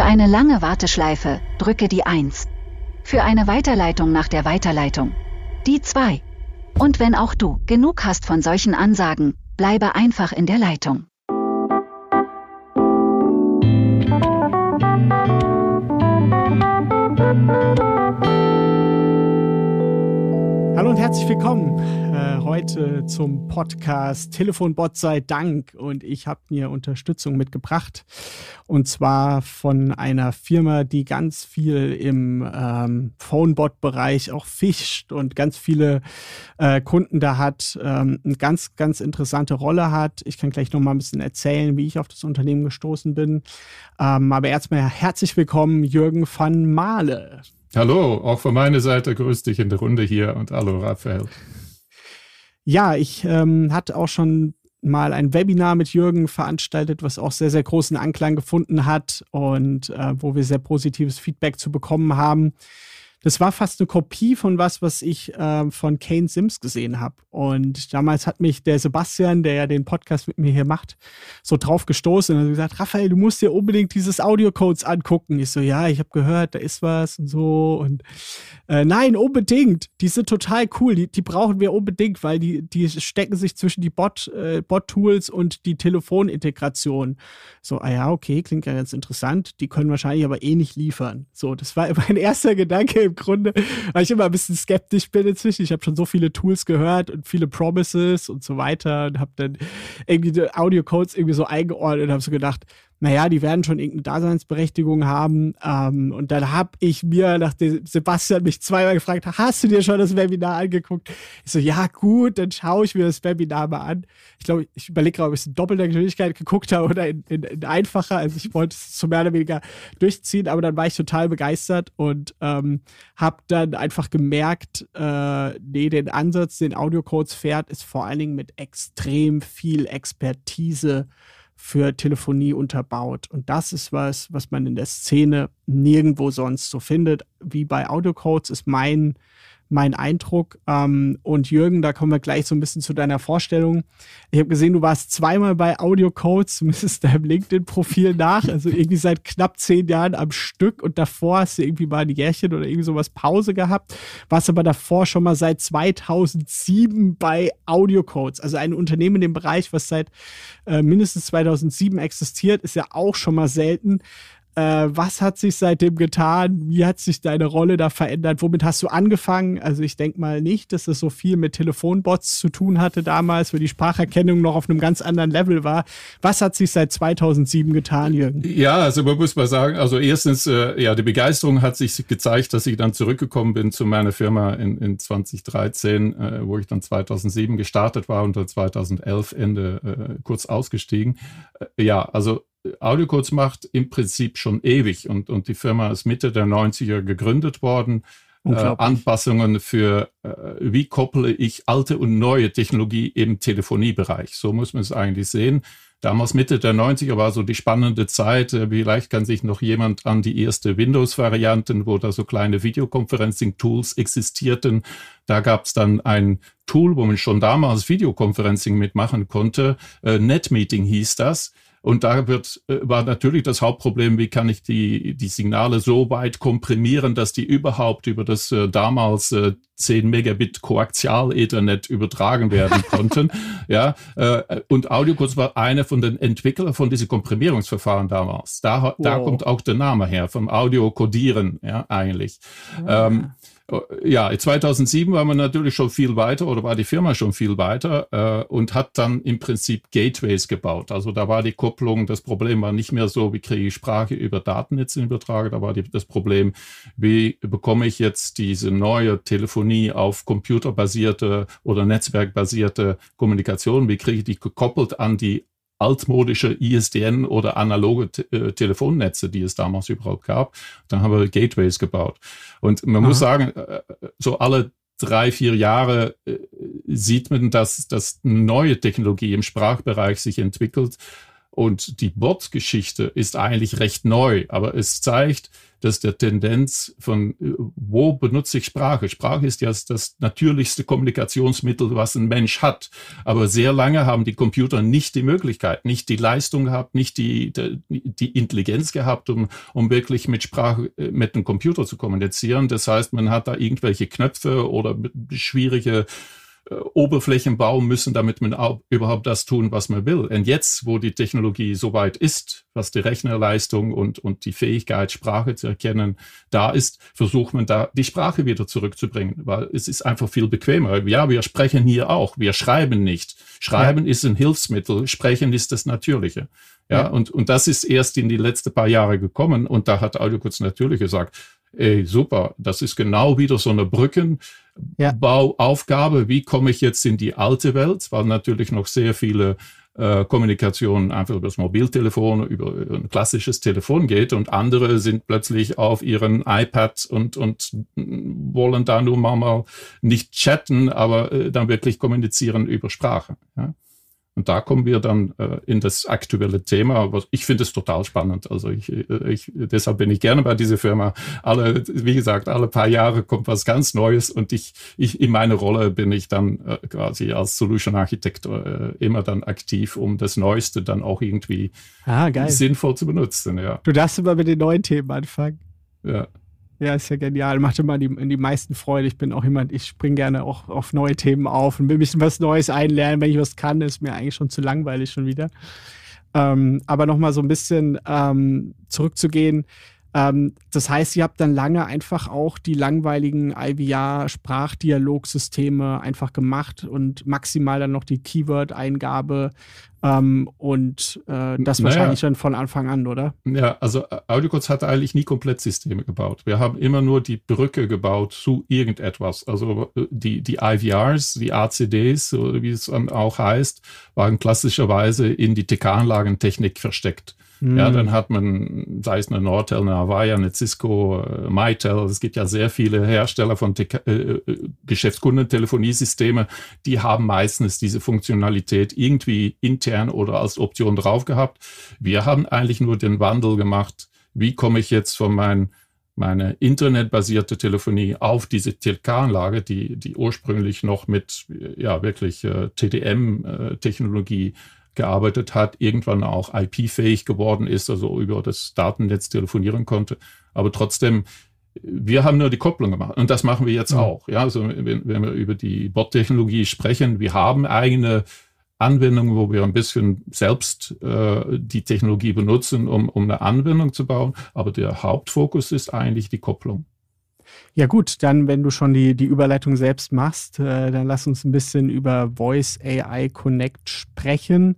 Für eine lange Warteschleife drücke die 1. Für eine Weiterleitung nach der Weiterleitung die 2. Und wenn auch du genug hast von solchen Ansagen, bleibe einfach in der Leitung. Hallo und herzlich willkommen äh, heute zum Podcast Telefonbot sei Dank und ich habe mir Unterstützung mitgebracht und zwar von einer Firma, die ganz viel im ähm, Phonebot-Bereich auch fischt und ganz viele äh, Kunden da hat, ähm, eine ganz, ganz interessante Rolle hat. Ich kann gleich noch mal ein bisschen erzählen, wie ich auf das Unternehmen gestoßen bin. Ähm, aber erstmal herzlich willkommen, Jürgen van Mahle. Hallo, auch von meiner Seite grüß dich in der Runde hier und hallo Raphael. Ja, ich ähm, hatte auch schon mal ein Webinar mit Jürgen veranstaltet, was auch sehr, sehr großen Anklang gefunden hat und äh, wo wir sehr positives Feedback zu bekommen haben das war fast eine Kopie von was, was ich äh, von Kane Sims gesehen habe. Und damals hat mich der Sebastian, der ja den Podcast mit mir hier macht, so drauf gestoßen und hat gesagt, Raphael, du musst dir unbedingt dieses Audiocodes angucken. Ich so, ja, ich habe gehört, da ist was und so. Und äh, nein, unbedingt. Die sind total cool. Die, die brauchen wir unbedingt, weil die, die stecken sich zwischen die Bot, äh, Bot-Tools und die Telefonintegration. So, ah ja, okay, klingt ja ganz interessant. Die können wahrscheinlich aber eh nicht liefern. So, das war mein erster Gedanke im Grunde, weil ich immer ein bisschen skeptisch bin inzwischen. Ich habe schon so viele Tools gehört und viele Promises und so weiter und habe dann irgendwie Audio-Codes irgendwie so eingeordnet und habe so gedacht, naja, die werden schon irgendeine Daseinsberechtigung haben. Ähm, und dann habe ich mir, nachdem Sebastian mich zweimal gefragt hat, hast du dir schon das Webinar angeguckt? Ich so, ja gut, dann schaue ich mir das Webinar mal an. Ich glaube, ich überlege gerade, ob ich es in doppelter Geschwindigkeit geguckt habe oder in, in, in einfacher. Also ich wollte es so mehr oder weniger durchziehen, aber dann war ich total begeistert und ähm, habe dann einfach gemerkt, äh, nee, den Ansatz, den Audiocodes fährt, ist vor allen Dingen mit extrem viel Expertise für Telefonie unterbaut. Und das ist was, was man in der Szene nirgendwo sonst so findet. Wie bei Audiocodes ist mein mein Eindruck. Ähm, und Jürgen, da kommen wir gleich so ein bisschen zu deiner Vorstellung. Ich habe gesehen, du warst zweimal bei Audio Codes, zumindest deinem LinkedIn-Profil nach, also irgendwie seit knapp zehn Jahren am Stück und davor hast du irgendwie mal ein Jährchen oder irgendwie sowas Pause gehabt, warst aber davor schon mal seit 2007 bei Audio Codes, also ein Unternehmen in dem Bereich, was seit äh, mindestens 2007 existiert, ist ja auch schon mal selten. Äh, was hat sich seitdem getan? Wie hat sich deine Rolle da verändert? Womit hast du angefangen? Also ich denke mal nicht, dass es so viel mit Telefonbots zu tun hatte damals, wo die Spracherkennung noch auf einem ganz anderen Level war. Was hat sich seit 2007 getan, Jürgen? Ja, also man muss mal sagen, also erstens, äh, ja, die Begeisterung hat sich gezeigt, dass ich dann zurückgekommen bin zu meiner Firma in, in 2013, äh, wo ich dann 2007 gestartet war und dann 2011 Ende äh, kurz ausgestiegen. Äh, ja, also Audiocodes macht im Prinzip schon ewig und, und die Firma ist Mitte der 90er gegründet worden. Äh, Anpassungen für, äh, wie kopple ich alte und neue Technologie im Telefoniebereich. So muss man es eigentlich sehen. Damals Mitte der 90er war so die spannende Zeit. Äh, vielleicht kann sich noch jemand an die erste Windows-Varianten, wo da so kleine Videoconferencing-Tools existierten. Da gab es dann ein Tool, wo man schon damals Videoconferencing mitmachen konnte. Äh, NetMeeting hieß das. Und da wird, äh, war natürlich das Hauptproblem, wie kann ich die, die Signale so weit komprimieren, dass die überhaupt über das äh, damals äh, 10 Megabit Koaxial Ethernet übertragen werden konnten. ja, äh, und AudioCodes war einer von den Entwicklern von diesen Komprimierungsverfahren damals. Da, wow. da kommt auch der Name her, vom Audio-Codieren, ja, eigentlich. Ah. Ähm, ja, 2007 war man natürlich schon viel weiter oder war die Firma schon viel weiter äh, und hat dann im Prinzip Gateways gebaut. Also da war die Kupplung, das Problem war nicht mehr so, wie kriege ich Sprache über Datennetze übertragen, da war die, das Problem, wie bekomme ich jetzt diese neue Telefonie auf computerbasierte oder netzwerkbasierte Kommunikation, wie kriege ich die gekoppelt an die altmodische ISDN oder analoge äh, Telefonnetze, die es damals überhaupt gab. Dann haben wir Gateways gebaut. Und man Aha. muss sagen, äh, so alle drei, vier Jahre äh, sieht man, dass, dass neue Technologie im Sprachbereich sich entwickelt Und die Bot-Geschichte ist eigentlich recht neu, aber es zeigt, dass der Tendenz von, äh, wo benutze ich Sprache? Sprache ist ja das natürlichste Kommunikationsmittel, was ein Mensch hat. Aber sehr lange haben die Computer nicht die Möglichkeit, nicht die Leistung gehabt, nicht die, die, die Intelligenz gehabt, um, um wirklich mit Sprache, äh, mit dem Computer zu kommunizieren. Das heißt, man hat da irgendwelche Knöpfe oder schwierige äh, Oberflächen bauen müssen, damit man überhaupt das tun, was man will. Und jetzt, wo die Technologie so weit ist, was die Rechnerleistung und, und die Fähigkeit, Sprache zu erkennen, da ist, versucht man da die Sprache wieder zurückzubringen, weil es ist einfach viel bequemer. Ja, wir sprechen hier auch, wir schreiben nicht. Schreiben ja. ist ein Hilfsmittel, sprechen ist das Natürliche. Ja, ja, Und, und das ist erst in die letzten paar Jahre gekommen und da hat Audiokurz natürlich gesagt, ey, super, das ist genau wieder so eine Brückenbauaufgabe. Ja. Wie komme ich jetzt in die alte Welt? Weil natürlich noch sehr viele äh, Kommunikation einfach über das Mobiltelefon, über ein klassisches Telefon geht und andere sind plötzlich auf ihren iPad und, und wollen da nur mal nicht chatten, aber äh, dann wirklich kommunizieren über Sprache. Ja? Und da kommen wir dann äh, in das aktuelle Thema. Was, ich finde es total spannend. Also ich, äh, ich, deshalb bin ich gerne bei dieser Firma. Alle, wie gesagt, alle paar Jahre kommt was ganz Neues und ich, ich in meiner Rolle bin ich dann äh, quasi als Solution Architect äh, immer dann aktiv, um das Neueste dann auch irgendwie ah, sinnvoll zu benutzen. Ja. Du darfst immer mit den neuen Themen anfangen. Ja. Ja, ist ja genial. Macht immer die, die meisten Freude. Ich bin auch jemand, ich springe gerne auch auf neue Themen auf und will ein bisschen was Neues einlernen. Wenn ich was kann, ist mir eigentlich schon zu langweilig schon wieder. Ähm, aber nochmal so ein bisschen ähm, zurückzugehen. Ähm, das heißt, ihr habt dann lange einfach auch die langweiligen IVR-Sprachdialogsysteme einfach gemacht und maximal dann noch die Keyword-Eingabe ähm, und äh, das naja. wahrscheinlich dann von Anfang an, oder? Ja, also äh, AudioCodes hat eigentlich nie Komplettsysteme gebaut. Wir haben immer nur die Brücke gebaut zu irgendetwas. Also äh, die, die IVRs, die ACDs, wie es auch heißt, waren klassischerweise in die TK-Anlagentechnik versteckt. Mhm. Ja, dann hat man, sei es eine Nortel, eine Avaya, eine Cisco, äh, Mytel, es gibt ja sehr viele Hersteller von äh, äh, Geschäftskundentelefoniesysteme, die haben meistens diese Funktionalität irgendwie intern oder als Option drauf gehabt. Wir haben eigentlich nur den Wandel gemacht, wie komme ich jetzt von meinen meine internetbasierte Telefonie auf diese TLK-Anlage, die, die ursprünglich noch mit ja wirklich äh, TDM-Technologie gearbeitet hat, irgendwann auch IP-fähig geworden ist, also über das Datennetz telefonieren konnte. Aber trotzdem, wir haben nur die Kopplung gemacht und das machen wir jetzt ja. auch. Ja, also wenn, wenn wir über die Bot-Technologie sprechen, wir haben eigene Anwendungen, wo wir ein bisschen selbst äh, die Technologie benutzen, um, um eine Anwendung zu bauen. Aber der Hauptfokus ist eigentlich die Kopplung. Ja gut, dann wenn du schon die, die Überleitung selbst machst, äh, dann lass uns ein bisschen über Voice AI Connect sprechen.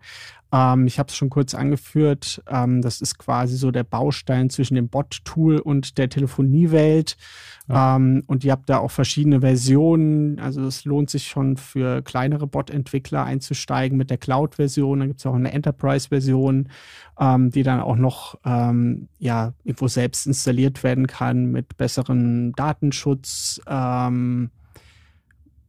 Ähm, ich habe es schon kurz angeführt. Ähm, das ist quasi so der Baustein zwischen dem Bot-Tool und der Telefoniewelt. Ja. Ähm, und ihr habt da auch verschiedene Versionen. Also es lohnt sich schon für kleinere Bot-Entwickler einzusteigen mit der Cloud-Version. Dann gibt es auch eine Enterprise-Version, ähm, die dann auch noch ähm, ja, irgendwo selbst installiert werden kann mit besseren Datenschutz. Ähm,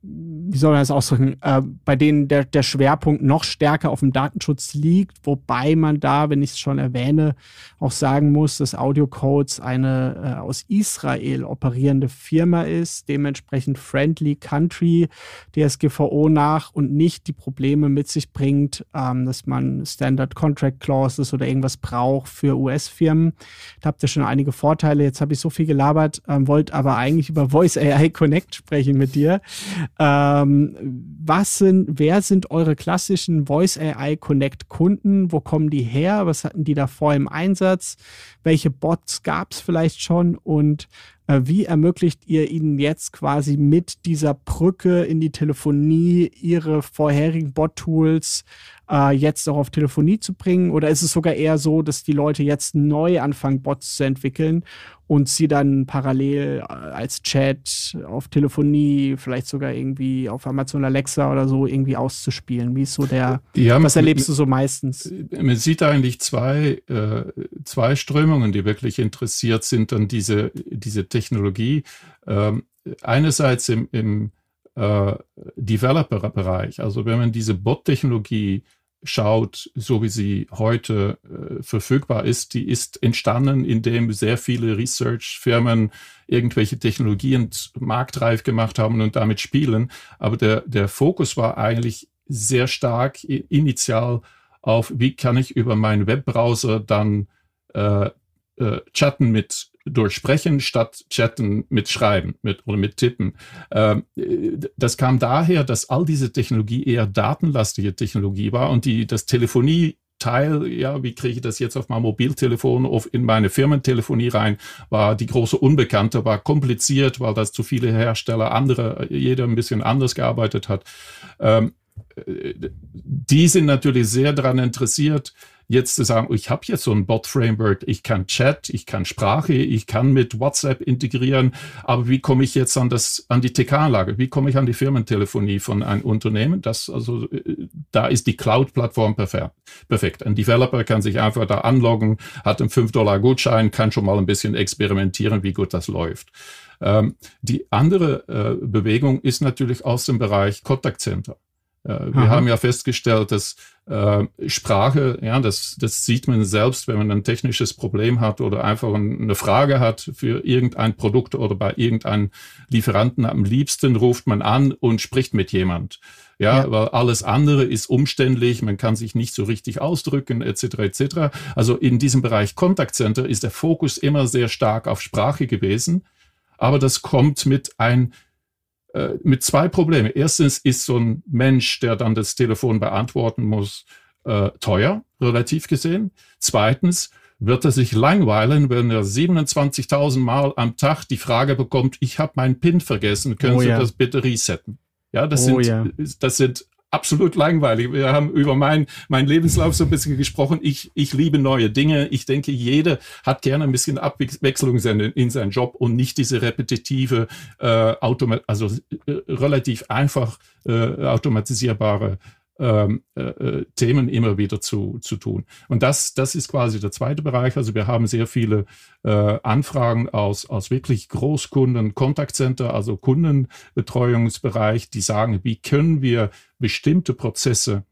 wie soll man das ausdrücken, äh, bei denen der, der Schwerpunkt noch stärker auf dem Datenschutz liegt, wobei man da, wenn ich es schon erwähne, auch sagen muss, dass Audiocodes eine äh, aus Israel operierende Firma ist, dementsprechend Friendly Country DSGVO nach und nicht die Probleme mit sich bringt, ähm, dass man Standard Contract Clauses oder irgendwas braucht für US-Firmen. Da habt ihr schon einige Vorteile. Jetzt habe ich so viel gelabert, ähm, wollte aber eigentlich über Voice AI Connect sprechen mit dir. Ähm, was sind, wer sind eure klassischen Voice AI Connect Kunden? Wo kommen die her? Was hatten die davor im Einsatz? Welche Bots gab es vielleicht schon? Und äh, wie ermöglicht ihr ihnen jetzt quasi mit dieser Brücke in die Telefonie ihre vorherigen Bot-Tools äh, jetzt auch auf Telefonie zu bringen? Oder ist es sogar eher so, dass die Leute jetzt neu anfangen, Bots zu entwickeln und sie dann parallel äh, als Chat auf Telefonie, vielleicht sogar irgendwie auf Amazon Alexa oder so irgendwie auszuspielen? Wie ist so der, ja, was erlebst du so meistens? Man sieht eigentlich zwei, äh, zwei Strömungen, die wirklich interessiert sind an diese, diese Technologie. Ähm, einerseits im, im äh, Developer-Bereich, also wenn man diese Bot-Technologie schaut, so wie sie heute äh, verfügbar ist, die ist entstanden, indem sehr viele Research-Firmen irgendwelche Technologien marktreif gemacht haben und damit spielen. Aber der, der Fokus war eigentlich sehr stark initial auf, wie kann ich über meinen Webbrowser dann äh, äh, chatten mit durchsprechen statt chatten mit Schreiben mit, oder mit Tippen. Ähm, das kam daher, dass all diese Technologie eher datenlastige Technologie war und die, das Telefonie Teil, ja, wie kriege ich das jetzt auf mein Mobiltelefon, auf in meine Firmentelefonie rein, war die große Unbekannte, war kompliziert, weil das zu viele Hersteller, andere, jeder ein bisschen anders gearbeitet hat. Ähm, äh, die sind natürlich sehr daran interessiert, jetzt zu sagen, ich habe jetzt so ein Bot-Framework, ich kann Chat, ich kann Sprache, ich kann mit WhatsApp integrieren, aber wie komme ich jetzt an das, an die TK-Anlage? Wie komme ich an die Firmentelefonie von einem Unternehmen? Das, also, äh, da ist die Cloud-Plattform perfekt. Ein Developer kann sich einfach da anloggen, hat einen 5-Dollar-Gutschein, kann schon mal ein bisschen experimentieren, wie gut das läuft. Ähm, die andere äh, Bewegung ist natürlich aus dem Bereich Contact Center. Äh, wir Aha. haben ja festgestellt, dass äh, Sprache, ja, das, das sieht man selbst, wenn man ein technisches Problem hat oder einfach eine Frage hat für irgendein Produkt oder bei irgendeinem Lieferanten. Am liebsten ruft man an und spricht mit jemand. Ja, ja, weil alles andere ist umständlich, man kann sich nicht so richtig ausdrücken, etc. etc. Also in diesem Bereich Contact Center ist der Fokus immer sehr stark auf Sprache gewesen, aber das kommt mit ein äh, mit zwei Problemen. Erstens ist so ein Mensch, der dann das Telefon beantworten muss, äh, teuer, relativ gesehen. Zweitens wird er sich langweilen, wenn er 27.000 Mal am Tag die Frage bekommt, ich habe meinen PIN vergessen, können oh, Sie ja. das bitte resetten? Ja, das, oh, sind, ja. das sind absolut langweilig. Wir haben über mein, mein Lebenslauf so ein bisschen gesprochen. Ich, ich liebe neue Dinge. Ich denke, jeder hat gerne ein bisschen Abwechslung in, in seinen Job und nicht diese repetitive, äh, also äh, relativ einfach äh, automatisierbare ähm, äh, äh, Themen immer wieder zu, zu tun. Und das, das ist quasi der zweite Bereich. Also wir haben sehr viele äh, Anfragen aus, aus wirklich Großkunden, Kontaktcenter, also Kundenbetreuungsbereich, die sagen, wie können wir bestimmte Prozesse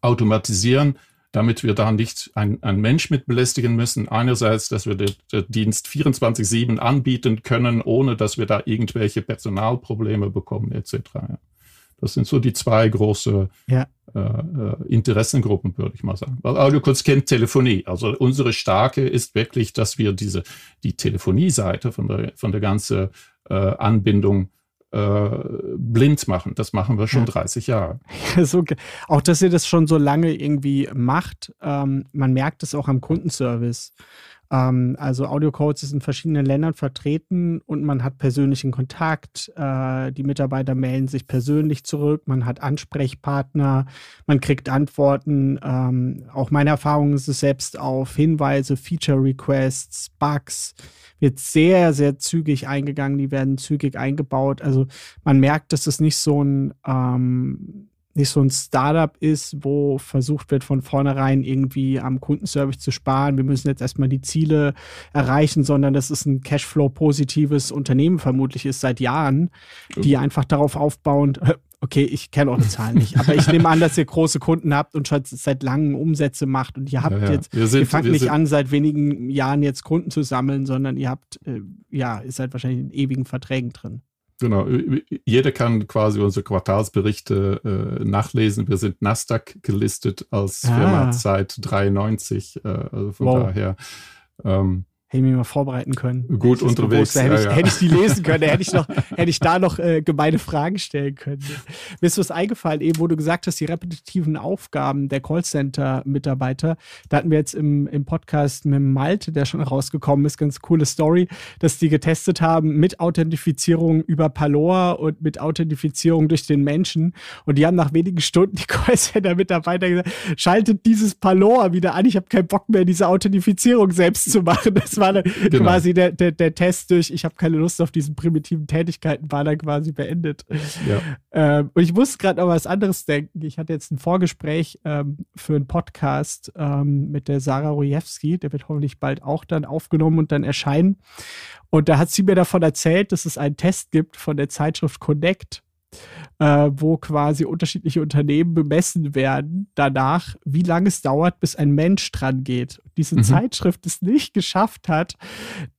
automatisieren, damit wir da nicht ein, ein Mensch mit belästigen müssen. Einerseits, dass wir den, den Dienst 24-7 anbieten können, ohne dass wir da irgendwelche Personalprobleme bekommen, etc. Ja. Das sind so die zwei große ja. äh, äh Interessengruppen, würde ich mal sagen. Weil AudioCodes kennt Telefonie. Also unsere Starke ist wirklich, dass wir diese, die Telefonie-Seite von der, von der ganzen äh, Anbindung äh, blind machen. Das machen wir schon ja. 30 Jahre. so, auch, dass ihr das schon so lange irgendwie macht, ähm, man merkt es auch am Kundenservice. Ähm, also Audiocodes ist in verschiedenen Ländern vertreten und man hat persönlichen Kontakt. Äh, die Mitarbeiter melden sich persönlich zurück. Man hat Ansprechpartner. Man kriegt Antworten. Ähm, auch meine Erfahrung ist es selbst auf Hinweise, Feature Requests, Bugs wird sehr, sehr zügig eingegangen. Die werden zügig eingebaut. Also man merkt, dass es nicht so ein ähm, nicht so ein Startup ist, wo versucht wird, von vornherein irgendwie am Kundenservice zu sparen. Wir müssen jetzt erstmal die Ziele erreichen, sondern das ist ein Cashflow-positives Unternehmen vermutlich ist seit Jahren, die einfach darauf aufbauend, okay, ich kenne eure Zahlen nicht, aber ich nehme an, dass ihr große Kunden habt und schon seit langem Umsätze macht und ihr habt ja, ja. jetzt, sind, ihr fangt nicht an, seit wenigen Jahren jetzt Kunden zu sammeln, sondern ihr habt, äh, ja, ihr seid wahrscheinlich in ewigen Verträgen drin. Genau, jeder kann quasi unsere Quartalsberichte äh, nachlesen. Wir sind Nasdaq gelistet als ah. Firma seit 93, äh, also von wow. daher. Ähm, Hätte ich mich mal vorbereiten können. Gut unterwegs. Gewusst, hätte, ich, ja, ja. hätte, ich, die lesen können, hätte ich, noch, hätte ich da noch äh, gemeine Fragen stellen können. Mir ist was eingefallen, eben, wo du gesagt hast, die repetitiven Aufgaben der Callcenter-Mitarbeiter. Da hatten wir jetzt im, im Podcast mit Malte, der schon rausgekommen ist, ganz coole Story, dass die getestet haben mit Authentifizierung über Palor und mit Authentifizierung durch den Menschen. Und die haben nach wenigen Stunden die Callcenter-Mitarbeiter gesagt, schaltet dieses Palor wieder an. Ich habe keinen Bock mehr, diese Authentifizierung selbst zu machen. Das war dann genau. quasi der, der, der Test durch, ich habe keine Lust auf diesen primitiven Tätigkeiten, war dann quasi beendet. Ja. Ähm, und ich muss gerade noch was anderes denken. Ich hatte jetzt ein Vorgespräch ähm, für einen Podcast ähm, mit der Sarah Rojewski, der wird hoffentlich bald auch dann aufgenommen und dann erscheinen. Und da hat sie mir davon erzählt, dass es einen Test gibt von der Zeitschrift Connect äh, wo quasi unterschiedliche Unternehmen bemessen werden danach, wie lange es dauert, bis ein Mensch dran geht. Diese mhm. Zeitschrift es nicht geschafft hat,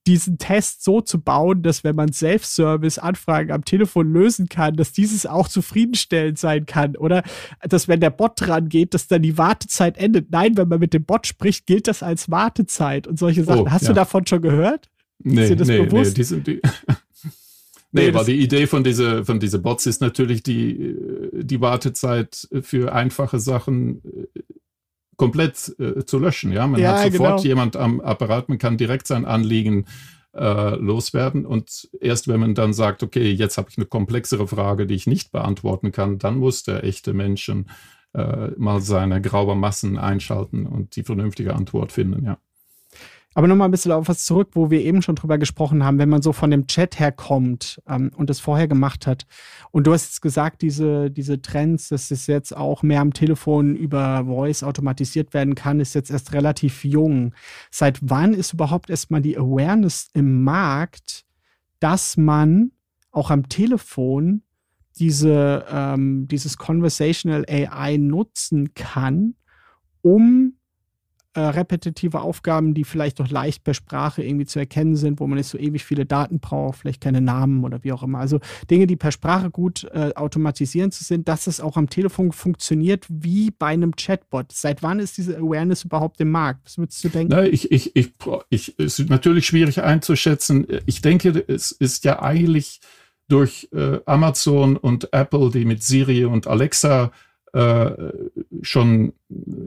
diesen Test so zu bauen, dass wenn man Self-Service-Anfragen am Telefon lösen kann, dass dieses auch zufriedenstellend sein kann. Oder dass wenn der Bot dran geht, dass dann die Wartezeit endet. Nein, wenn man mit dem Bot spricht, gilt das als Wartezeit und solche Sachen. Oh, Hast ja. du davon schon gehört? Nee, Ist dir das nee, bewusst? nee, die sind die Nee, aber die Idee von dieser von diese Bots ist natürlich die, die Wartezeit für einfache Sachen äh, komplett äh, zu löschen. Ja, man ja, hat sofort genau. jemand am Apparat, man kann direkt sein Anliegen äh, loswerden und erst wenn man dann sagt, okay, jetzt habe ich eine komplexere Frage, die ich nicht beantworten kann, dann muss der echte Menschen äh, mal seine graue Massen einschalten und die vernünftige Antwort finden. Ja. Aber nochmal ein bisschen auf was zurück, wo wir eben schon drüber gesprochen haben, wenn man so von dem Chat herkommt ähm, und das vorher gemacht hat. Und du hast jetzt gesagt, diese, diese Trends, dass es jetzt auch mehr am Telefon über Voice automatisiert werden kann, ist jetzt erst relativ jung. Seit wann ist überhaupt erstmal die Awareness im Markt, dass man auch am Telefon diese, ähm, dieses Conversational AI nutzen kann, um äh, repetitive Aufgaben, die vielleicht doch leicht per Sprache irgendwie zu erkennen sind, wo man nicht so ewig viele Daten braucht, vielleicht keine Namen oder wie auch immer. Also Dinge, die per Sprache gut äh, automatisieren zu sind, dass es auch am Telefon funktioniert wie bei einem Chatbot. Seit wann ist diese Awareness überhaupt im Markt? Was würdest du denken? Na, ich, ich, ich, ich, es ist natürlich schwierig einzuschätzen. Ich denke, es ist ja eigentlich durch äh, Amazon und Apple, die mit Siri und Alexa schon,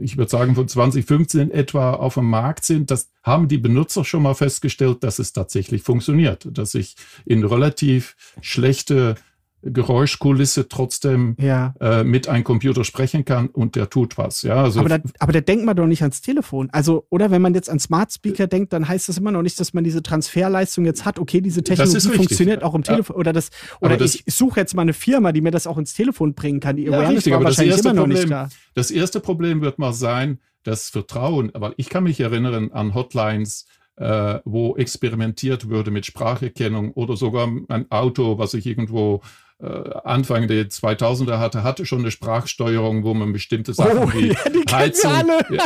ich würde sagen, von 2015 etwa auf dem Markt sind, das haben die Benutzer schon mal festgestellt, dass es tatsächlich funktioniert, dass ich in relativ schlechte Geräuschkulisse trotzdem ja. äh, mit einem Computer sprechen kann und der tut was. Ja, also aber, da, aber da denkt man doch nicht ans Telefon. Also, oder wenn man jetzt an Smart Speaker denkt, dann heißt das immer noch nicht, dass man diese Transferleistung jetzt hat. Okay, diese Technologie funktioniert auch im Telefon. Ja. Oder, das, oder das, ich suche jetzt mal eine Firma, die mir das auch ins Telefon bringen kann. Die ja, Awareness richtig, war wahrscheinlich immer noch Problem, nicht da. Das erste Problem wird mal sein, das Vertrauen. Aber ich kann mich erinnern an Hotlines, äh, wo experimentiert würde mit Spracherkennung oder sogar ein Auto, was ich irgendwo äh, Anfang der 2000er hatte, hatte schon eine Sprachsteuerung, wo man bestimmte Sachen oh, wie ja, Heizung,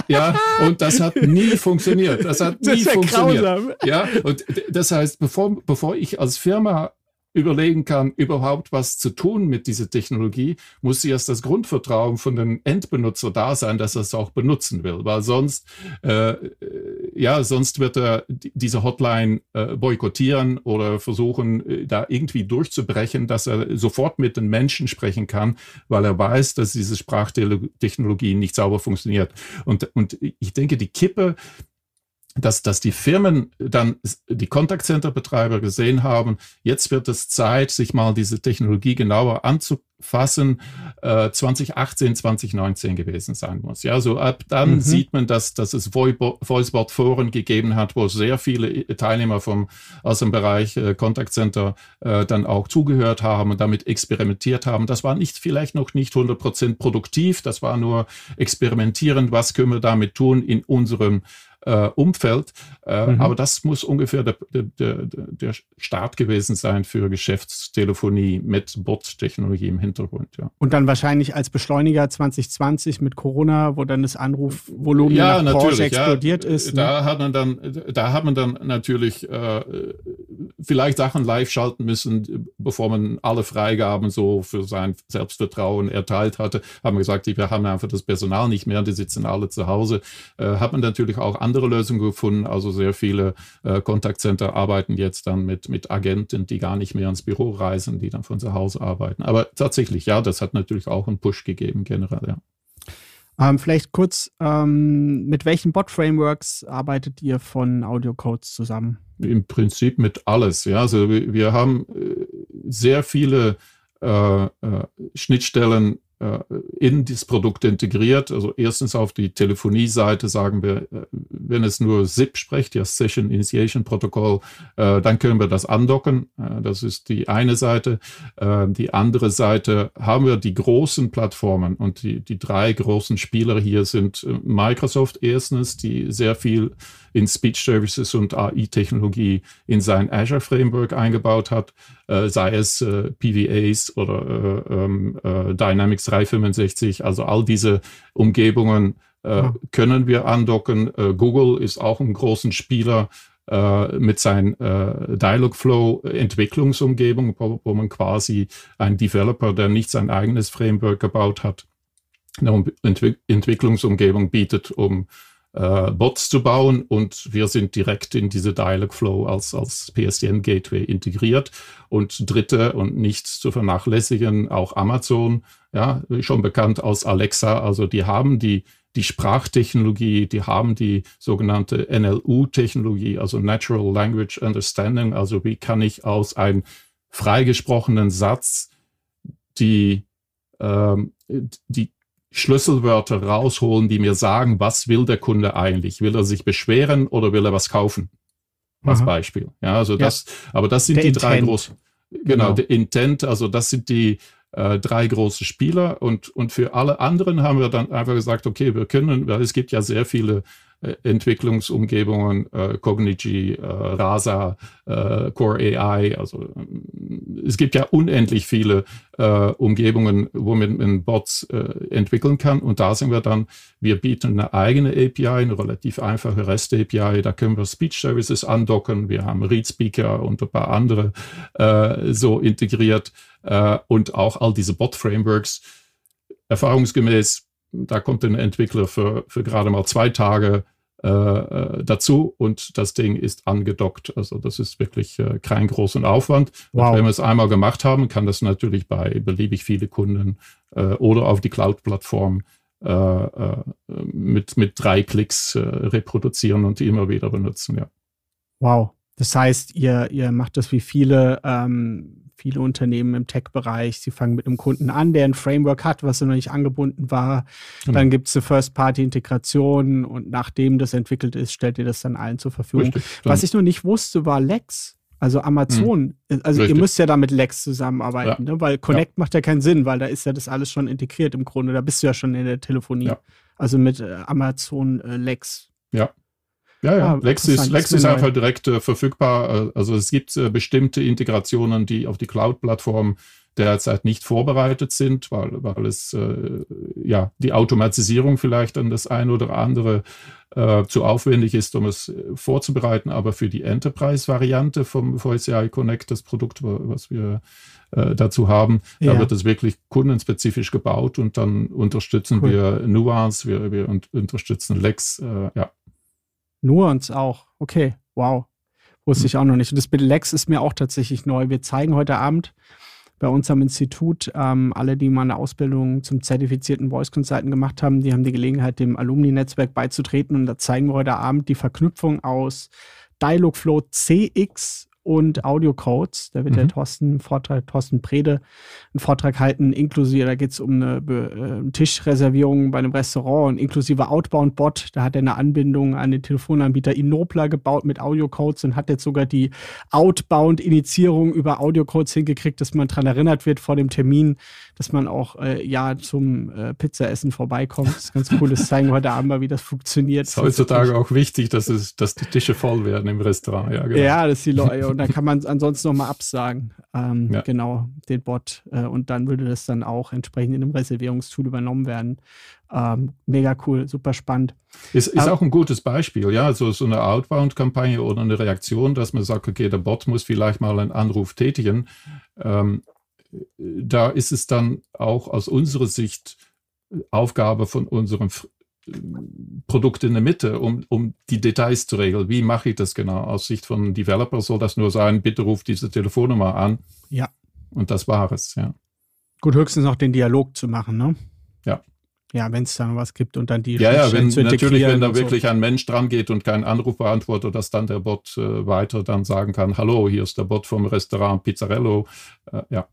ja, und das hat nie funktioniert. Das hat nie das funktioniert. Grausam. Ja, und das heißt, bevor, bevor ich als Firma überlegen kann, überhaupt was zu tun mit dieser Technologie, muss erst das Grundvertrauen von dem Endbenutzer da sein, dass er es auch benutzen will, weil sonst, äh, ja, sonst wird er diese Hotline äh, boykottieren oder versuchen, äh, da irgendwie durchzubrechen, dass er sofort mit den Menschen sprechen kann, weil er weiß, dass diese Sprachtechnologie nicht sauber funktioniert. Und, und ich denke, die Kippe dass, dass die Firmen dann die Kontaktcenter-Betreiber gesehen haben, jetzt wird es Zeit, sich mal diese Technologie genauer anzufassen, äh, 2018, 2019 gewesen sein muss. Ja, so ab dann mhm. sieht man, dass, dass es Voicebot-Foren gegeben hat, wo sehr viele Teilnehmer vom, aus dem Bereich äh, Kontaktcenter äh, dann auch zugehört haben und damit experimentiert haben. Das war nicht, vielleicht noch nicht 100 Prozent produktiv, das war nur experimentierend, was können wir damit tun in unserem äh, Umfeld. Äh, mhm. Aber das muss ungefähr der, der, der Start gewesen sein für Geschäftstelefonie mit Bot-Technologie im Hintergrund. Ja. Und dann wahrscheinlich als Beschleuniger 2020 mit Corona, wo dann das Anrufvolumen ja, nach Branche explodiert ja. ist. Ne? Da hat man dann, da hat man dann natürlich äh, vielleicht Sachen live schalten müssen, bevor man alle Freigaben so für sein Selbstvertrauen erteilt hatte. Haben wir gesagt, wir haben einfach das Personal nicht mehr, die sitzen alle zu Hause. Äh, hat man natürlich auch andere andere Lösungen gefunden. Also sehr viele äh, Kontaktcenter arbeiten jetzt dann mit, mit Agenten, die gar nicht mehr ins Büro reisen, die dann von zu Hause arbeiten. Aber tatsächlich, ja, das hat natürlich auch einen Push gegeben generell, ja. Ähm, vielleicht kurz, ähm, mit welchen Bot-Frameworks arbeitet ihr von AudioCodes zusammen? Im Prinzip mit alles. Ja, also wir, wir haben äh, sehr viele äh, äh, Schnittstellen in das Produkt integriert. Also erstens auf die Telefonie-Seite sagen wir, äh, wenn es nur SIP spricht, ja Session Initiation Protocol, äh, dann können wir das andocken. Äh, das ist die eine Seite. Äh, die andere Seite haben wir die großen Plattformen und die, die drei großen Spieler hier sind äh, Microsoft erstens, die sehr viel in Speech Services und AI-Technologie in sein Azure Framework eingebaut hat, äh, sei es äh, PVAs oder äh, ähm, äh, Dynamics 365, also all diese Umgebungen äh, können wir andocken. Äh, Google ist auch ein großen Spieler mit seinen äh, Dialogflow Entwicklungsumgebung, wo, wo, man quasi ein Developer, der nicht sein eigenes Framework gebaut hat, eine Entwick Entwicklungsumgebung bietet, um äh, Bots zu bauen und wir sind direkt in diese Dialogflow als, als PSTN Gateway integriert. Und dritte und nicht zu vernachlässigen, auch Amazon, ja, schon bekannt als Alexa, also die haben die die Sprachtechnologie, die haben die sogenannte NLU-Technologie, also Natural Language Understanding. Also wie kann ich aus einem freigesprochenen Satz die, ähm, die Schlüsselwörter rausholen, die mir sagen, was will der Kunde eigentlich? Will er sich beschweren oder will er was kaufen? Als Aha. Beispiel. Ja, also das, ja. aber das sind der die Intent. drei großen. Genau, genau, der Intent, also das sind die, äh, drei große Spieler und, und für alle anderen haben wir dann einfach gesagt, okay, wir können, weil es gibt ja sehr viele Entwicklungsumgebungen, äh, Cognigy, äh, Rasa, äh, Core AI. Also äh, es gibt ja unendlich viele äh, Umgebungen, wo man, Bots äh, entwickeln kann. Und da sind wir dann, wir bieten eine eigene API, eine relativ einfache REST-API. Da können wir Speech Services andocken. Wir haben Read Speaker und ein paar andere äh, so integriert äh, und auch all diese Bot-Frameworks. Erfahrungsgemäß da kommt ein Entwickler für, für gerade mal zwei Tage äh, äh, dazu und das Ding ist angedockt. Also das ist wirklich äh, kein großen Aufwand. Wow. Und wenn wir es einmal gemacht haben, kann das natürlich bei beliebig viele Kunden äh, oder auf die Cloud-Plattform äh, äh, mit, mit drei Klicks reproduzieren und immer wieder benutzen. Ja. Wow. Das heißt, ihr, ihr macht das wie viele ähm, viele Unternehmen im Tech-Bereich, sie fangen mit einem Kunden an, der ein Framework hat, was noch nicht angebunden war. Genau. Dann gibt es eine First-Party-Integration und nachdem das entwickelt ist, stellt ihr das dann allen zur Verfügung. Richtig, was ich noch nicht wusste, war Lex. Also Amazon, mhm. also Richtig. ihr müsst ja da mit Lex zusammenarbeiten, ja. ne? weil Connect ja. macht ja keinen Sinn, weil da ist ja das alles schon integriert im Grunde. Da bist du ja schon in der Telefonie. Ja. Also mit äh, Amazon äh, Lex. Ja, ja, ja. Ah, Lex ist, Lex ist einfach direkt äh, verfügbar. Äh, also es gibt äh, bestimmte Integrationen, die auf die Cloud-Plattform derzeit nicht vorbereitet sind, weil, weil es äh, ja die Automatisierung vielleicht an das eine oder andere äh, zu aufwendig ist, um es äh, vorzubereiten. Aber für die Enterprise-Variante vom VSCI Connect, das Produkt, was wir äh, dazu haben, ja. da wird es wirklich kundenspezifisch gebaut und dann unterstützen cool. wir Nuance, wir, wir unterstützen Lex, äh, ja. Nuance auch. Okay, wow. Wusste ich auch noch nicht. Und das mit Lex ist mir auch tatsächlich neu. Wir zeigen heute Abend bei uns am Institut, ähm, alle, die mal eine Ausbildung zum zertifizierten Voice Consultant gemacht haben, die haben die Gelegenheit, dem Alumni-Netzwerk beizutreten. Und da zeigen wir heute Abend die Verknüpfung aus Dialogflow CX und Audiocodes. Da wird mhm. der Thorsten, Vortrag, Thorsten Prede einen Vortrag halten, inklusive, da geht es um eine äh, Tischreservierung bei einem Restaurant und inklusive Outbound-Bot. Da hat er eine Anbindung an den Telefonanbieter Inopla gebaut mit Audiocodes und hat jetzt sogar die Outbound-Initiierung über Audiocodes hingekriegt, dass man daran erinnert wird vor dem Termin, dass man auch äh, ja zum äh, Pizzaessen vorbeikommt. Das ist ganz cool. Das zeigen wir heute Abend mal, wie das funktioniert. Es ist heutzutage auch wichtig, dass, es, dass die Tische voll werden im Restaurant. Ja, genau. ja dass die Leute und dann kann man ansonsten nochmal absagen. Ähm, ja. Genau, den Bot. Äh, und dann würde das dann auch entsprechend in einem Reservierungstool übernommen werden. Ähm, mega cool, super spannend. Ist, ist auch ein gutes Beispiel, ja, so, so eine Outbound-Kampagne oder eine Reaktion, dass man sagt, okay, der Bot muss vielleicht mal einen Anruf tätigen. Ähm, da ist es dann auch aus unserer Sicht Aufgabe von unserem Produkt in der Mitte, um, um die Details zu regeln. Wie mache ich das genau? Aus Sicht von Developer soll das nur sein, bitte ruf diese Telefonnummer an. Ja. Und das war es, ja. Gut, höchstens noch den Dialog zu machen, ne? Ja. Ja, wenn es dann was gibt und dann die Ja, ja, wenn, natürlich, wenn da wirklich so. ein Mensch dran geht und kein Anrufbeantworter, dass dann der Bot äh, weiter dann sagen kann, hallo, hier ist der Bot vom Restaurant Pizzarello. Äh, ja.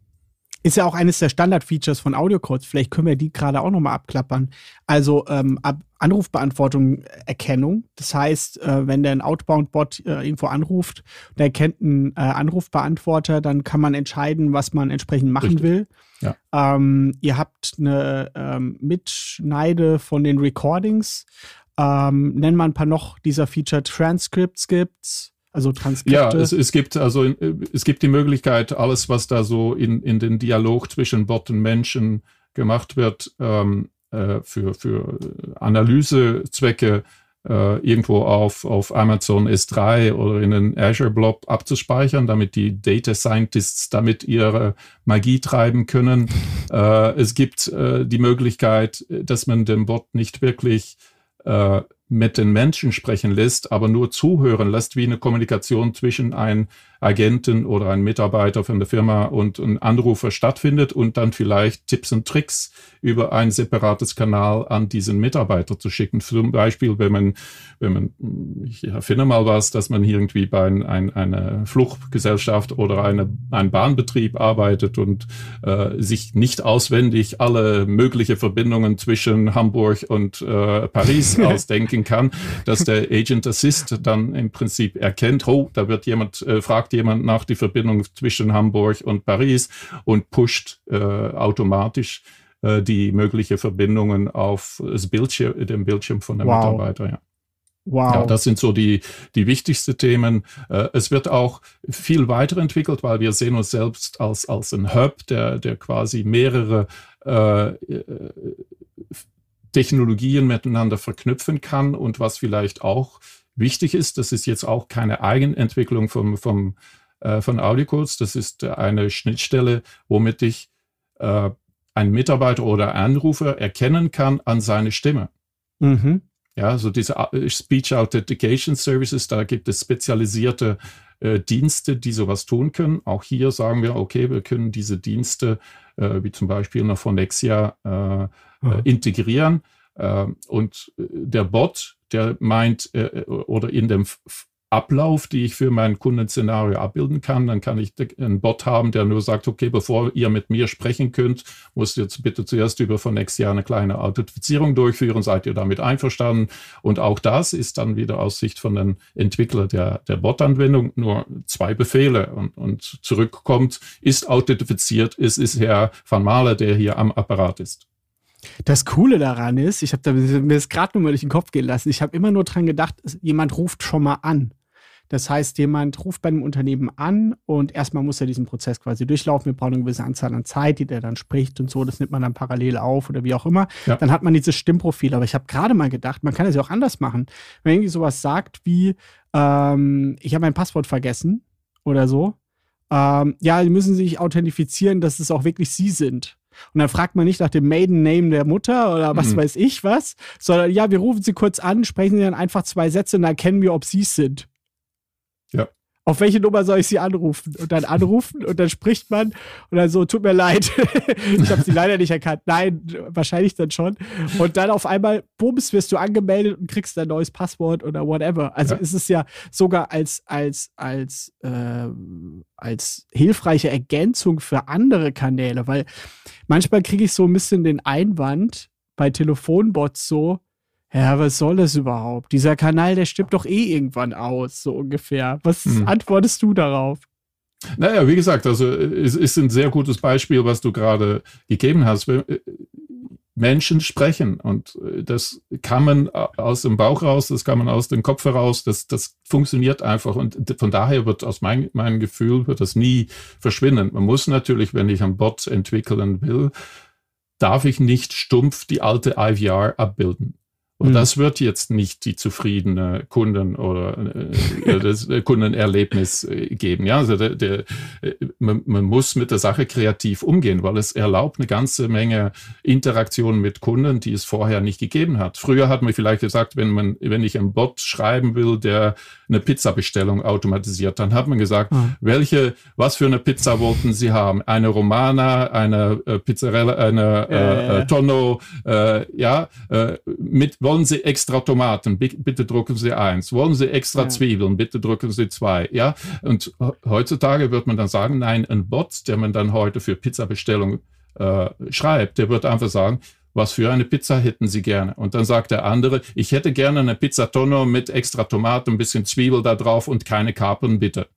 Ist ja auch eines der Standard-Features von Audiocodes. Vielleicht können wir die gerade auch nochmal abklappern. Also ähm, Ab Anrufbeantwortung Erkennung. Das heißt, äh, wenn der ein Outbound-Bot äh, irgendwo anruft, der erkennt einen äh, Anrufbeantworter, dann kann man entscheiden, was man entsprechend machen Richtig. will. Ja. Ähm, ihr habt eine ähm, Mitschneide von den Recordings. Ähm, nennen wir ein paar noch dieser Feature Transcripts gibt's. Also Transkripte. Ja, es, es gibt also es gibt die Möglichkeit, alles, was da so in, in den Dialog zwischen Bot und Menschen gemacht wird, ähm, äh, für, für Analysezwecke äh, irgendwo auf, auf Amazon S3 oder in den Azure Blob abzuspeichern, damit die Data Scientists damit ihre Magie treiben können. Äh, es gibt äh, die Möglichkeit, dass man den Bot nicht wirklich äh, mit den Menschen sprechen lässt, aber nur zuhören lässt, wie eine Kommunikation zwischen einem Agenten oder einem Mitarbeiter von der Firma und einem Anrufer stattfindet und dann vielleicht Tipps und Tricks über ein separates Kanal an diesen Mitarbeiter zu schicken. Zum Beispiel, wenn man, wenn man, ich erfinde mal was, dass man irgendwie bei ein, ein, einer Fluchtgesellschaft oder eine, ein Bahnbetrieb arbeitet und äh, sich nicht auswendig alle mögliche Verbindungen zwischen Hamburg und äh, Paris ausdenken kann, dass der Agent Assist dann im Prinzip erkennt, oh, da wird jemand, äh, fragt jemand nach die Verbindung zwischen Hamburg und Paris und pusht äh, automatisch äh, die mögliche Verbindungen auf das Bildschirm, dem Bildschirm von dem wow. Mitarbeiter. Ja. Wow. Ja, das sind so die, die wichtigsten Themen. Äh, es wird auch viel weiterentwickelt, weil wir sehen uns selbst als, als ein Hub, der, der quasi mehrere äh, äh, Technologien miteinander verknüpfen kann und was vielleicht auch wichtig ist, das ist jetzt auch keine Eigenentwicklung vom, vom, äh, von Audiocodes, das ist eine Schnittstelle, womit ich äh, ein Mitarbeiter oder Anrufer erkennen kann an seine Stimme. Mhm. Ja, so diese äh, Speech Authentication Services, da gibt es spezialisierte äh, Dienste, die sowas tun können. Auch hier sagen wir, okay, wir können diese Dienste, äh, wie zum Beispiel eine Phonexia, äh, mhm. integrieren. und der Bot, der meint, oder in dem Ablauf, die ich für mein Kundenszenario abbilden kann. Dann kann ich einen Bot haben, der nur sagt, okay, bevor ihr mit mir sprechen könnt, musst ihr bitte zuerst über von Jahr eine kleine Authentifizierung durchführen. Seid ihr damit einverstanden? Und auch das ist dann wieder aus Sicht von den Entwicklern der, der Bot-Anwendung nur zwei Befehle und, und zurückkommt, ist authentifiziert, es ist Herr Van Mahler, der hier am Apparat ist. Das Coole daran ist, ich habe mir das gerade nur mal durch den Kopf gehen lassen, ich habe immer nur dran gedacht, jemand ruft schon mal an. Das heißt, jemand ruft bei einem Unternehmen an und erstmal muss er diesen Prozess quasi durchlaufen. Wir brauchen eine gewisse Anzahl an Zeit, die der dann spricht und so. Das nimmt man dann parallel auf oder wie auch immer. Ja. Dann hat man dieses Stimmprofil. Aber ich habe gerade mal gedacht, man kann es ja auch anders machen. Wenn irgendwie sowas sagt wie, ähm, ich habe mein Passwort vergessen oder so. Ähm, ja, die müssen sich authentifizieren, dass es auch wirklich sie sind. Und dann fragt man nicht nach dem Maiden Name der Mutter oder was mhm. weiß ich was, sondern ja, wir rufen sie kurz an, sprechen sie dann einfach zwei Sätze und dann erkennen wir, ob sie es sind. Ja. Auf welche Nummer soll ich sie anrufen? Und dann anrufen und dann spricht man und dann so, tut mir leid, ich habe sie leider nicht erkannt. Nein, wahrscheinlich dann schon. Und dann auf einmal, bums, wirst du angemeldet und kriegst ein neues Passwort oder whatever. Also ja. ist es ja sogar als, als, als, äh, als hilfreiche Ergänzung für andere Kanäle, weil manchmal kriege ich so ein bisschen den Einwand bei Telefonbots so, ja, was soll das überhaupt? Dieser Kanal, der stirbt doch eh irgendwann aus, so ungefähr. Was hm. antwortest du darauf? Naja, wie gesagt, also es ist ein sehr gutes Beispiel, was du gerade gegeben hast. Äh, Menschen sprechen und äh, das kann man aus dem Bauch raus, das kann man aus dem Kopf heraus, das, das funktioniert einfach und von daher wird aus mein, meinem Gefühl wird das nie verschwinden. Man muss natürlich, wenn ich einen Bot entwickeln will, darf ich nicht stumpf die alte IVR abbilden. Und mhm. das wird jetzt nicht die zufriedene Kunden oder äh, das Kundenerlebnis äh, geben. Ja, also der, der, äh, man, man, muss mit der Sache kreativ umgehen, weil es erlaubt eine ganze Menge Interaktionen mit Kunden, die es vorher nicht gegeben hat. Früher hat man vielleicht gesagt, wenn man, wenn ich einen Bot schreiben will, der eine Pizzabestellung automatisiert, dann hat man gesagt, mhm. welche, was für eine Pizza wollten Sie haben? Eine Romana, eine äh, Pizzarella, eine äh, äh, Tonno, äh, ja, äh, mit wollen Sie extra Tomaten? Bitte drücken Sie eins. Wollen Sie extra ja. Zwiebeln? Bitte drücken Sie zwei. Ja, und heutzutage wird man dann sagen, nein, ein Bot, der man dann heute für Pizzabestellung äh, schreibt, der wird einfach sagen, was für eine Pizza hätten Sie gerne? Und dann sagt der andere, ich hätte gerne eine Pizza Tonno mit extra Tomaten, ein bisschen Zwiebel da drauf und keine Kapern, bitte.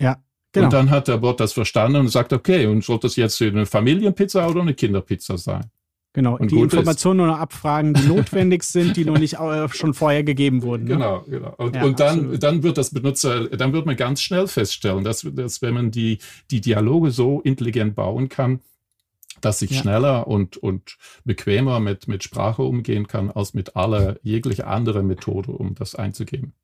Ja. Genau. Und dann hat der Bot das verstanden und sagt, okay, und soll das jetzt eine Familienpizza oder eine Kinderpizza sein? Genau, und die Informationen nur noch abfragen, die notwendig sind, die noch nicht äh, schon vorher gegeben wurden. Ne? Genau, genau. Und, ja, und dann, dann wird das Benutzer, dann wird man ganz schnell feststellen, dass, dass wenn man die, die Dialoge so intelligent bauen kann, dass ich ja. schneller und, und bequemer mit, mit Sprache umgehen kann, als mit aller jeglicher anderen Methode, um das einzugeben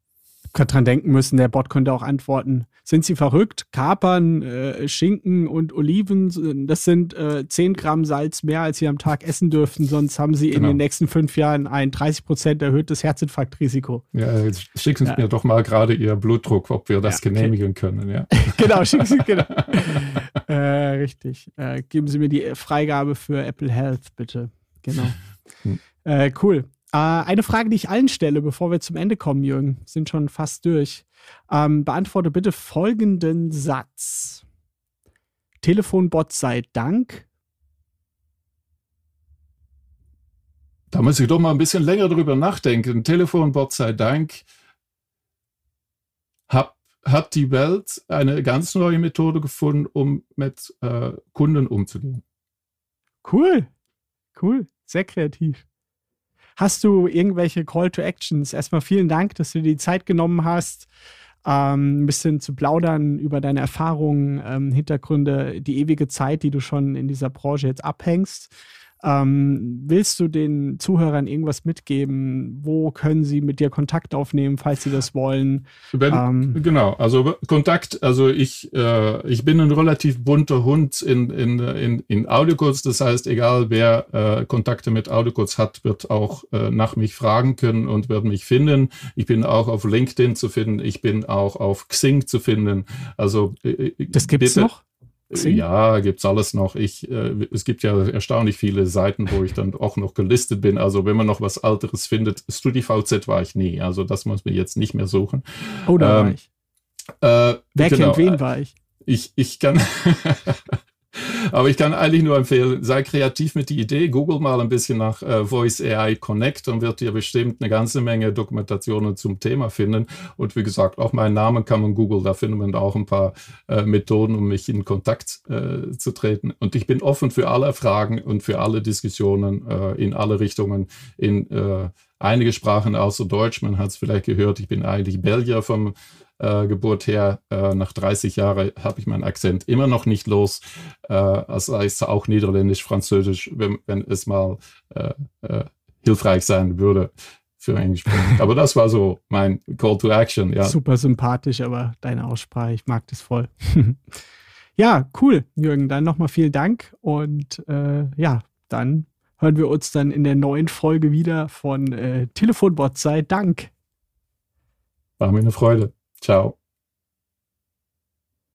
gerade dran denken müssen, der Bot könnte auch antworten, sind Sie verrückt? Kapern, äh, Schinken und Oliven, das sind äh, 10 Gramm Salz mehr, als Sie am Tag essen dürften, sonst haben Sie genau. in den nächsten fünf Jahren ein 30 Prozent erhöhtes Herzinfarktrisiko. Ja, jetzt schicken Sie ja. mir doch mal gerade Ihr Blutdruck, ob wir das ja, genehmigen okay. können. Ja. genau, schicken Sie, genau. äh, richtig. Äh, geben Sie mir die Freigabe für Apple Health, bitte. Genau. Hm. Äh, cool. Äh, eine Frage, die ich allen stelle, bevor wir zum Ende kommen, Jürgen, sind schon fast durch. Ähm, beantworte bitte folgenden Satz. Telefonbot sei Dank. Da muss ich doch mal ein bisschen länger drüber nachdenken. Telefonbot sei Dank hab, hat die Welt eine ganz neue Methode gefunden, um mit äh, Kunden umzugehen. Cool, cool, sehr kreativ. Hast du irgendwelche Call to Actions? Erstmal vielen Dank, dass du dir die Zeit genommen hast, ähm, ein bisschen zu plaudern über deine Erfahrungen, ähm, Hintergründe, die ewige Zeit, die du schon in dieser Branche jetzt abhängst. Ähm, willst du den Zuhörern irgendwas mitgeben? Wo können sie mit dir Kontakt aufnehmen, falls sie das wollen? Wenn, ähm, genau, also Kontakt, also ich, äh, ich bin ein relativ bunter Hund in, in, in, in Audiocodes. Das heißt, egal wer äh, Kontakte mit Audiocodes hat, wird auch äh, nach mich fragen können und wird mich finden. Ich bin auch auf LinkedIn zu finden. Ich bin auch auf Xing zu finden. Also äh, das gibt's bitte, noch? Xing? Ja, gibt's alles noch. Ich, äh, es gibt ja erstaunlich viele Seiten, wo ich dann auch noch gelistet bin. Also wenn man noch was Alteres findet, StudiVZ war ich nie. Also das muss man jetzt nicht mehr suchen. Oh, da ähm, war ich. Äh, Wer genau, kennt wen war ich? Ich, ich kann, Aber ich kann eigentlich nur empfehlen, sei kreativ mit der Idee. Google mal ein bisschen nach äh, Voice AI Connect und wird dir bestimmt eine ganze Menge Dokumentationen zum Thema finden. Und wie gesagt, auch meinen Namen kann man Google, da findet man auch ein paar äh, Methoden, um mich in Kontakt äh, zu treten. Und ich bin offen für alle Fragen und für alle Diskussionen äh, in alle Richtungen, in äh, einige Sprachen außer Deutsch. Man hat es vielleicht gehört, ich bin eigentlich Belgier vom äh, Geburt her. Äh, nach 30 Jahren habe ich meinen Akzent immer noch nicht los. Äh, das heißt auch Niederländisch, Französisch, wenn, wenn es mal äh, äh, hilfreich sein würde für Englisch. aber das war so mein Call to Action. Ja. Super sympathisch, aber deine Aussprache, ich mag das voll. ja, cool, Jürgen. Dann nochmal vielen Dank und äh, ja, dann hören wir uns dann in der neuen Folge wieder von äh, Telefonbot sei Dank. War mir eine Freude. Ciao.